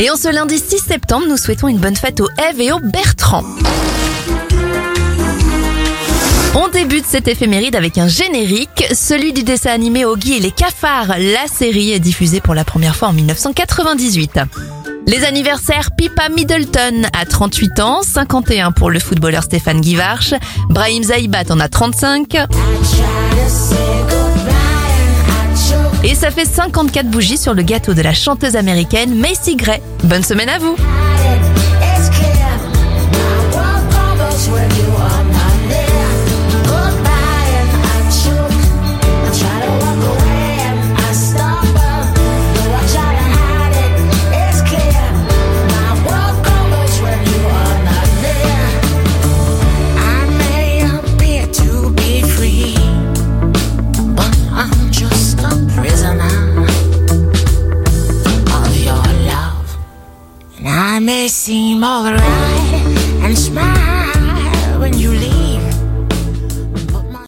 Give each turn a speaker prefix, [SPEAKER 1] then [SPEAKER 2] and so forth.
[SPEAKER 1] Et en ce lundi 6 septembre, nous souhaitons une bonne fête aux Eve et aux Bertrand. On débute cette éphéméride avec un générique, celui du dessin animé Oggy et les cafards. La série est diffusée pour la première fois en 1998. Les anniversaires Pipa Middleton a 38 ans, 51 pour le footballeur Stéphane Guivarch, Brahim Zaïbat en a 35 et ça fait 54 bougies sur le gâteau de la chanteuse américaine Macy Gray. Bonne semaine à vous
[SPEAKER 2] may seem alright and smile.